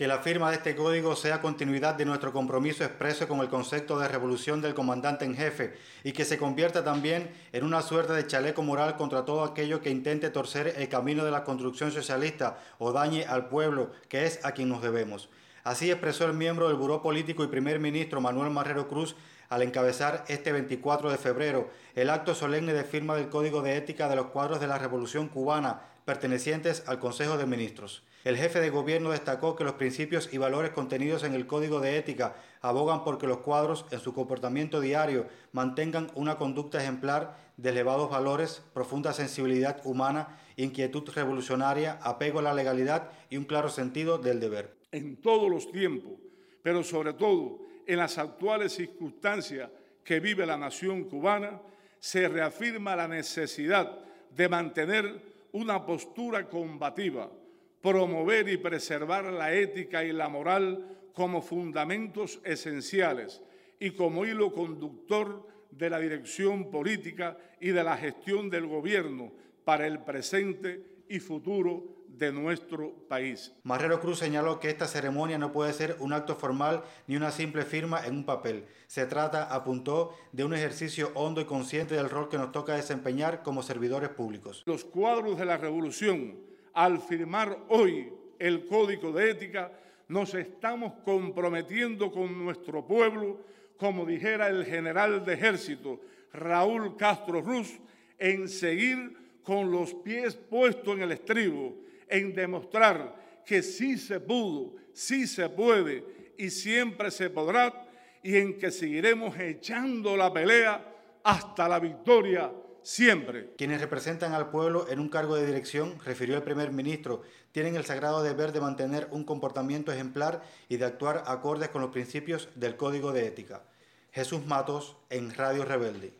Que la firma de este código sea continuidad de nuestro compromiso expreso con el concepto de revolución del comandante en jefe y que se convierta también en una suerte de chaleco moral contra todo aquello que intente torcer el camino de la construcción socialista o dañe al pueblo, que es a quien nos debemos. Así expresó el miembro del Buró Político y primer ministro Manuel Marrero Cruz al encabezar este 24 de febrero el acto solemne de firma del Código de Ética de los cuadros de la Revolución Cubana pertenecientes al Consejo de Ministros. El jefe de gobierno destacó que los principios y valores contenidos en el Código de Ética abogan por que los cuadros en su comportamiento diario mantengan una conducta ejemplar de elevados valores, profunda sensibilidad humana, inquietud revolucionaria, apego a la legalidad y un claro sentido del deber. En todos los tiempos, pero sobre todo en las actuales circunstancias que vive la nación cubana, se reafirma la necesidad de mantener una postura combativa promover y preservar la ética y la moral como fundamentos esenciales y como hilo conductor de la dirección política y de la gestión del gobierno para el presente y futuro de nuestro país. Marrero Cruz señaló que esta ceremonia no puede ser un acto formal ni una simple firma en un papel. Se trata, apuntó, de un ejercicio hondo y consciente del rol que nos toca desempeñar como servidores públicos. Los cuadros de la revolución al firmar hoy el Código de Ética, nos estamos comprometiendo con nuestro pueblo, como dijera el general de ejército Raúl Castro Ruz, en seguir con los pies puestos en el estribo, en demostrar que sí se pudo, sí se puede y siempre se podrá, y en que seguiremos echando la pelea hasta la victoria siempre. Quienes representan al pueblo en un cargo de dirección, refirió el primer ministro, tienen el sagrado deber de mantener un comportamiento ejemplar y de actuar acordes con los principios del Código de Ética. Jesús Matos en Radio Rebelde.